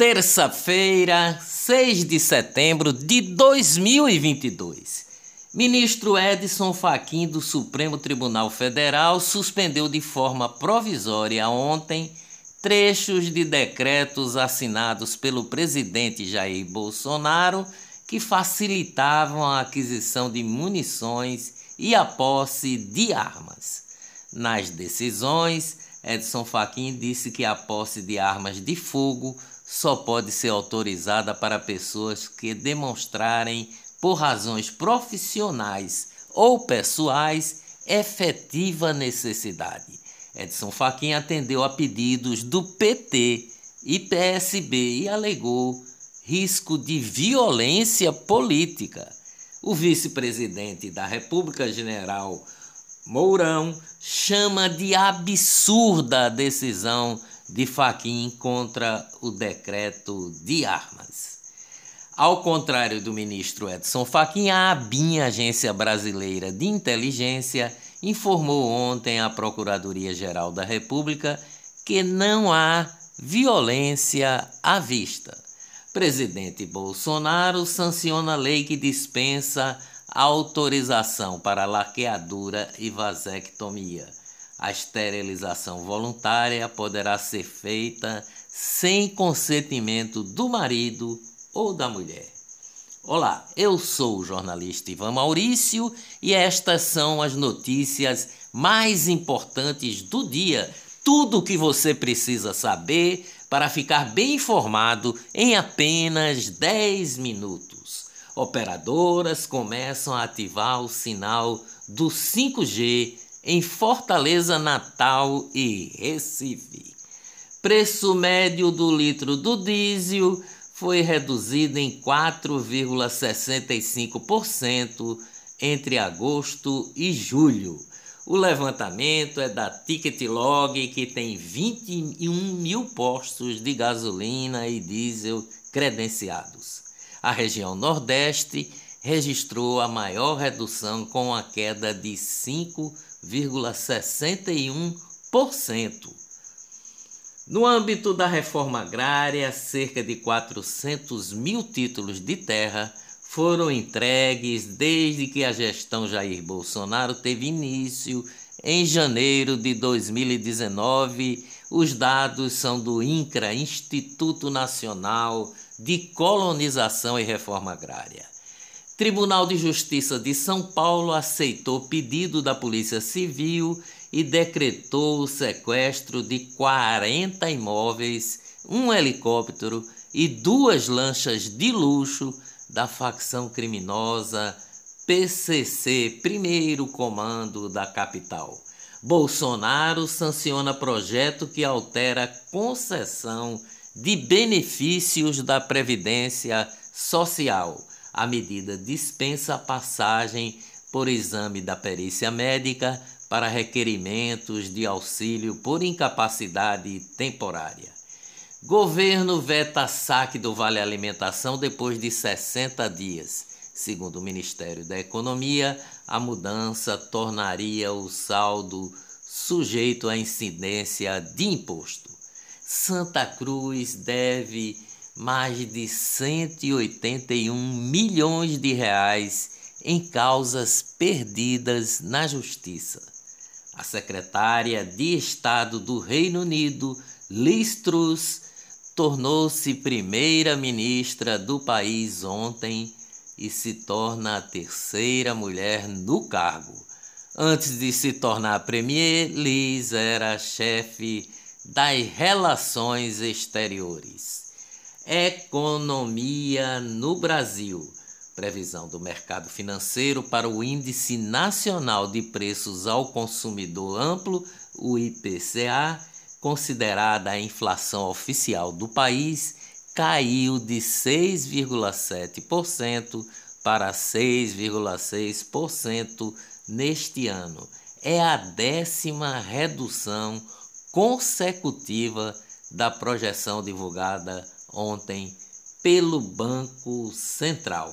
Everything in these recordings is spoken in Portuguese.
Terça-feira, 6 de setembro de 2022. Ministro Edson Fachin do Supremo Tribunal Federal suspendeu de forma provisória ontem trechos de decretos assinados pelo presidente Jair Bolsonaro que facilitavam a aquisição de munições e a posse de armas. Nas decisões, Edson Fachin disse que a posse de armas de fogo só pode ser autorizada para pessoas que demonstrarem, por razões profissionais ou pessoais, efetiva necessidade. Edson Fachin atendeu a pedidos do PT e PSB e alegou risco de violência política. O vice-presidente da República General Mourão chama de absurda a decisão de Faquim contra o decreto de armas. Ao contrário do ministro Edson Fachin, a ABIN, Agência Brasileira de Inteligência, informou ontem à Procuradoria-Geral da República que não há violência à vista. Presidente Bolsonaro sanciona lei que dispensa autorização para laqueadura e vasectomia. A esterilização voluntária poderá ser feita sem consentimento do marido ou da mulher. Olá, eu sou o jornalista Ivan Maurício e estas são as notícias mais importantes do dia. Tudo o que você precisa saber para ficar bem informado em apenas 10 minutos. Operadoras começam a ativar o sinal do 5G em Fortaleza, Natal e Recife. Preço médio do litro do diesel foi reduzido em 4,65% entre agosto e julho. O levantamento é da Ticket Log, que tem 21 mil postos de gasolina e diesel credenciados. A região Nordeste registrou a maior redução com a queda de 5,61%. No âmbito da reforma agrária, cerca de 400 mil títulos de terra foram entregues desde que a gestão Jair Bolsonaro teve início em janeiro de 2019. Os dados são do INCRA, Instituto Nacional de Colonização e Reforma Agrária. Tribunal de Justiça de São Paulo aceitou pedido da Polícia Civil e decretou o sequestro de 40 imóveis, um helicóptero e duas lanchas de luxo da facção criminosa PCC, primeiro comando da capital. Bolsonaro sanciona projeto que altera concessão de benefícios da Previdência Social a medida dispensa a passagem por exame da perícia médica para requerimentos de auxílio por incapacidade temporária. Governo veta saque do Vale Alimentação depois de 60 dias. Segundo o Ministério da Economia, a mudança tornaria o saldo sujeito à incidência de imposto. Santa Cruz deve mais de 181 milhões de reais em causas perdidas na justiça. A secretária de Estado do Reino Unido, Liz Truss, tornou-se primeira-ministra do país ontem e se torna a terceira mulher no cargo. Antes de se tornar premier, Liz era chefe das relações exteriores. Economia no Brasil. Previsão do mercado financeiro para o Índice Nacional de Preços ao Consumidor Amplo, o IPCA, considerada a inflação oficial do país, caiu de 6,7% para 6,6% neste ano. É a décima redução consecutiva da projeção divulgada ontem pelo Banco Central.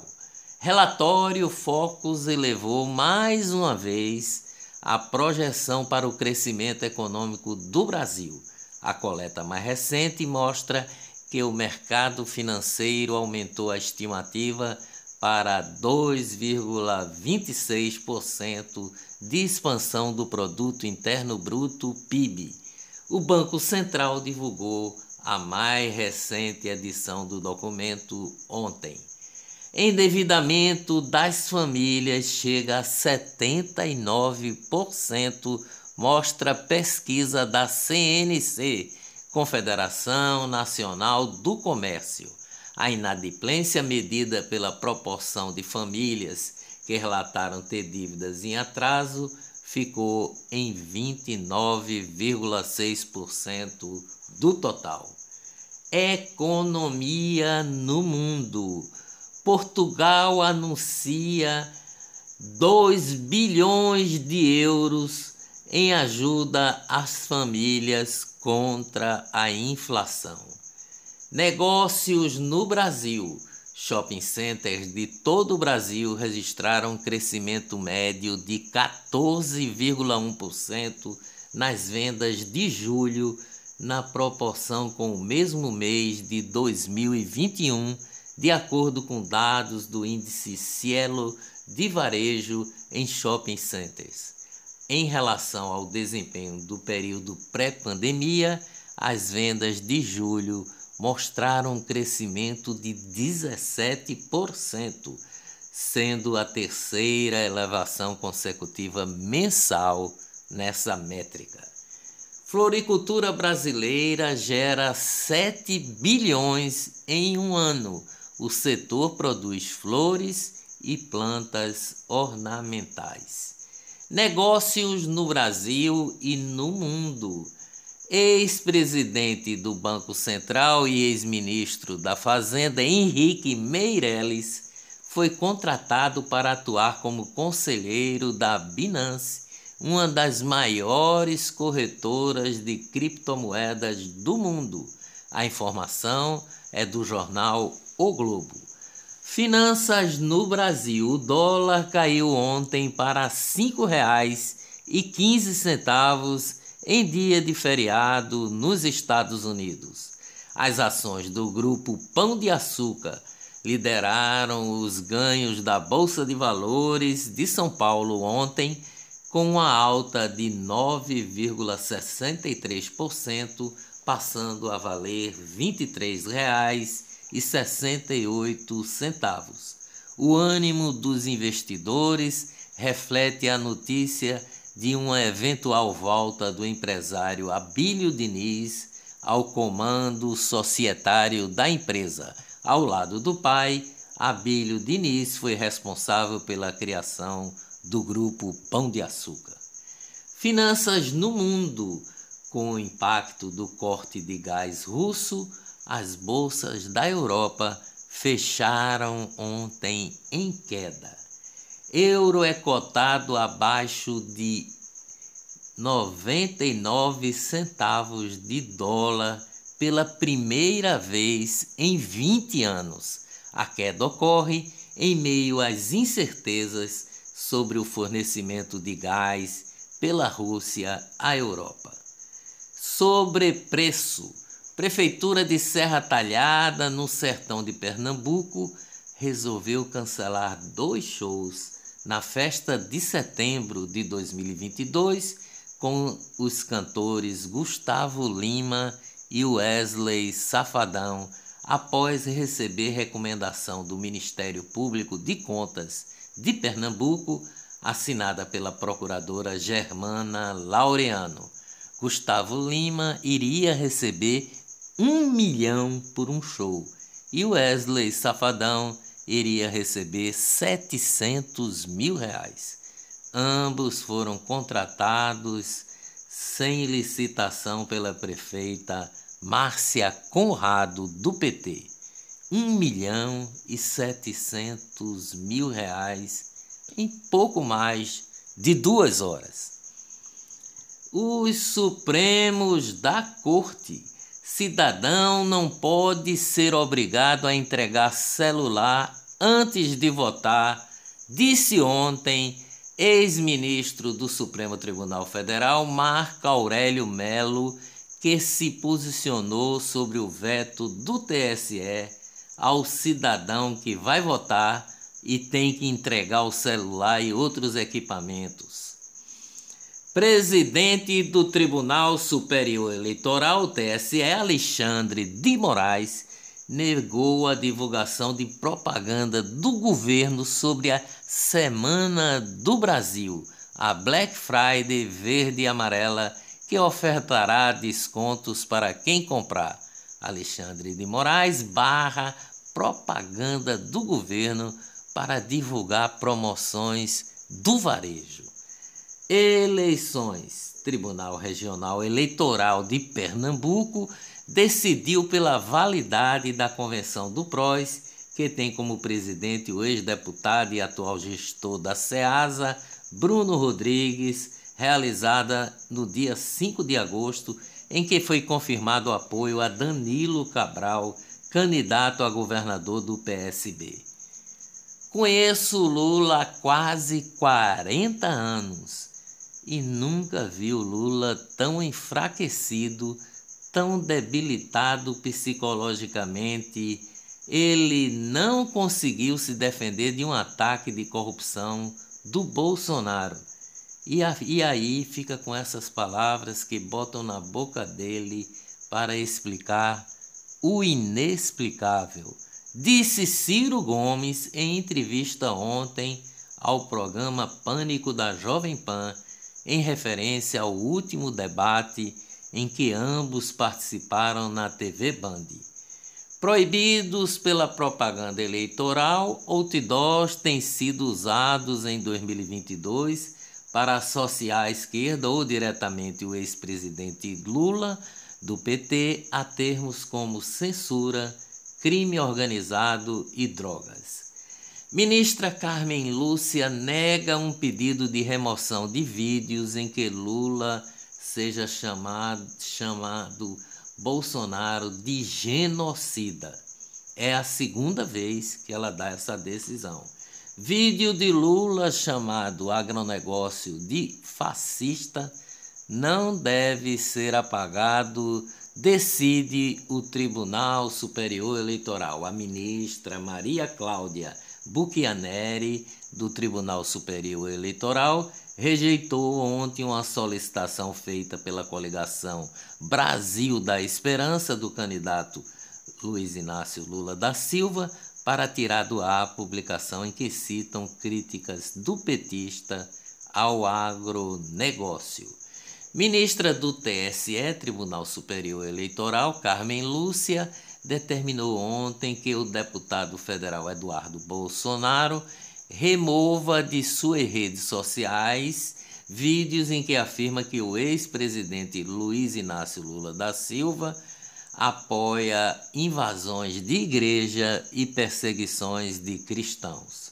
Relatório Focus elevou mais uma vez a projeção para o crescimento econômico do Brasil. A coleta mais recente mostra que o mercado financeiro aumentou a estimativa para 2,26% de expansão do produto interno bruto PIB. O Banco Central divulgou a mais recente edição do documento ontem. Endividamento das famílias chega a 79%, mostra pesquisa da CNC, Confederação Nacional do Comércio. A inadimplência medida pela proporção de famílias que relataram ter dívidas em atraso ficou em 29,6% do total. Economia no mundo. Portugal anuncia 2 bilhões de euros em ajuda às famílias contra a inflação. Negócios no Brasil. Shopping centers de todo o Brasil registraram crescimento médio de 14,1% nas vendas de julho, na proporção com o mesmo mês de 2021, de acordo com dados do índice Cielo de varejo em shopping centers. Em relação ao desempenho do período pré-pandemia, as vendas de julho mostraram um crescimento de 17%, sendo a terceira elevação consecutiva mensal nessa métrica. Floricultura brasileira gera 7 bilhões em um ano. O setor produz flores e plantas ornamentais. Negócios no Brasil e no mundo ex-presidente do Banco Central e ex-ministro da Fazenda Henrique Meirelles foi contratado para atuar como conselheiro da Binance, uma das maiores corretoras de criptomoedas do mundo. A informação é do jornal O Globo. Finanças no Brasil. O dólar caiu ontem para R$ 5,15 em dia de feriado nos Estados Unidos. As ações do grupo Pão de Açúcar lideraram os ganhos da Bolsa de Valores de São Paulo ontem, com uma alta de 9,63%, passando a valer R$ 23,68. O ânimo dos investidores reflete a notícia de uma eventual volta do empresário Abílio Diniz ao comando societário da empresa. Ao lado do pai, Abílio Diniz foi responsável pela criação do grupo Pão de Açúcar. Finanças no mundo. Com o impacto do corte de gás russo, as bolsas da Europa fecharam ontem em queda euro é cotado abaixo de 99 centavos de dólar pela primeira vez em 20 anos. A queda ocorre em meio às incertezas sobre o fornecimento de gás pela Rússia à Europa. Sobrepreço. Prefeitura de Serra Talhada, no sertão de Pernambuco, resolveu cancelar dois shows na festa de setembro de 2022 com os cantores Gustavo Lima e Wesley Safadão, após receber recomendação do Ministério Público de Contas de Pernambuco, assinada pela procuradora Germana Laureano. Gustavo Lima iria receber um milhão por um show e Wesley Safadão iria receber 700 mil reais. Ambos foram contratados sem licitação pela prefeita Márcia Conrado, do PT. 1 milhão e 700 mil reais em pouco mais de duas horas. Os Supremos da Corte cidadão não pode ser obrigado a entregar celular antes de votar, disse ontem ex-ministro do Supremo Tribunal Federal Marco Aurélio Melo, que se posicionou sobre o veto do TSE ao cidadão que vai votar e tem que entregar o celular e outros equipamentos. Presidente do Tribunal Superior Eleitoral, TSE, Alexandre de Moraes, negou a divulgação de propaganda do governo sobre a Semana do Brasil, a Black Friday verde e amarela, que ofertará descontos para quem comprar. Alexandre de Moraes barra propaganda do governo para divulgar promoções do varejo. Eleições. Tribunal Regional Eleitoral de Pernambuco decidiu pela validade da convenção do PROS, que tem como presidente o ex-deputado e atual gestor da SEASA, Bruno Rodrigues, realizada no dia 5 de agosto, em que foi confirmado o apoio a Danilo Cabral, candidato a governador do PSB. Conheço Lula há quase 40 anos e nunca vi o Lula tão enfraquecido, tão debilitado psicologicamente. Ele não conseguiu se defender de um ataque de corrupção do Bolsonaro. E, a, e aí fica com essas palavras que botam na boca dele para explicar o inexplicável disse Ciro Gomes em entrevista ontem ao programa Pânico da Jovem Pan, em referência ao último debate em que ambos participaram na TV Band. Proibidos pela propaganda eleitoral, outdoors têm sido usados em 2022 para associar à esquerda ou diretamente o ex-presidente Lula do PT a termos como censura crime organizado e drogas. Ministra Carmen Lúcia nega um pedido de remoção de vídeos em que Lula seja chamado, chamado Bolsonaro de genocida. É a segunda vez que ela dá essa decisão. Vídeo de Lula chamado agronegócio de fascista não deve ser apagado decide o Tribunal Superior Eleitoral. A ministra Maria Cláudia Buchianeri, do Tribunal Superior Eleitoral, rejeitou ontem uma solicitação feita pela coligação Brasil da Esperança do candidato Luiz Inácio Lula da Silva para tirar do ar a publicação em que citam críticas do petista ao agronegócio. Ministra do TSE, Tribunal Superior Eleitoral, Carmen Lúcia, determinou ontem que o deputado federal Eduardo Bolsonaro remova de suas redes sociais vídeos em que afirma que o ex-presidente Luiz Inácio Lula da Silva apoia invasões de igreja e perseguições de cristãos.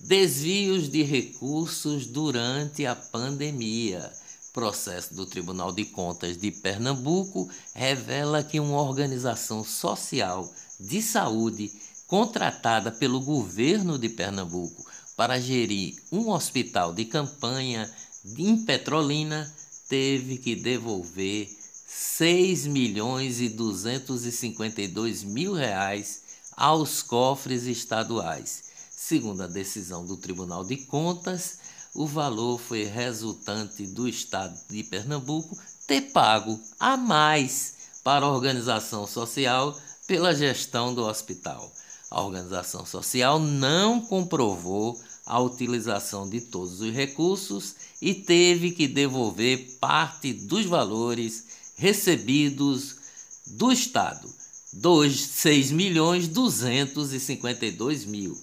Desvios de recursos durante a pandemia processo do Tribunal de Contas de Pernambuco revela que uma organização social de saúde contratada pelo governo de Pernambuco para gerir um hospital de campanha em Petrolina teve que devolver 6 milhões e 252 mil reais aos cofres estaduais. Segundo a decisão do Tribunal de Contas, o valor foi resultante do Estado de Pernambuco ter pago a mais para a organização social pela gestão do hospital. A organização social não comprovou a utilização de todos os recursos e teve que devolver parte dos valores recebidos do Estado, dos 6 milhões 252 mil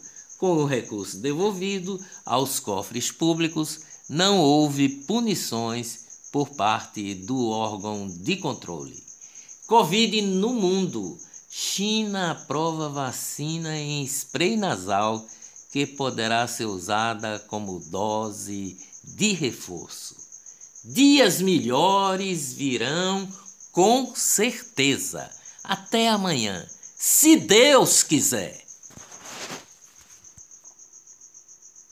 com o recurso devolvido aos cofres públicos, não houve punições por parte do órgão de controle. Covid no mundo. China aprova vacina em spray nasal que poderá ser usada como dose de reforço. Dias melhores virão com certeza. Até amanhã, se Deus quiser.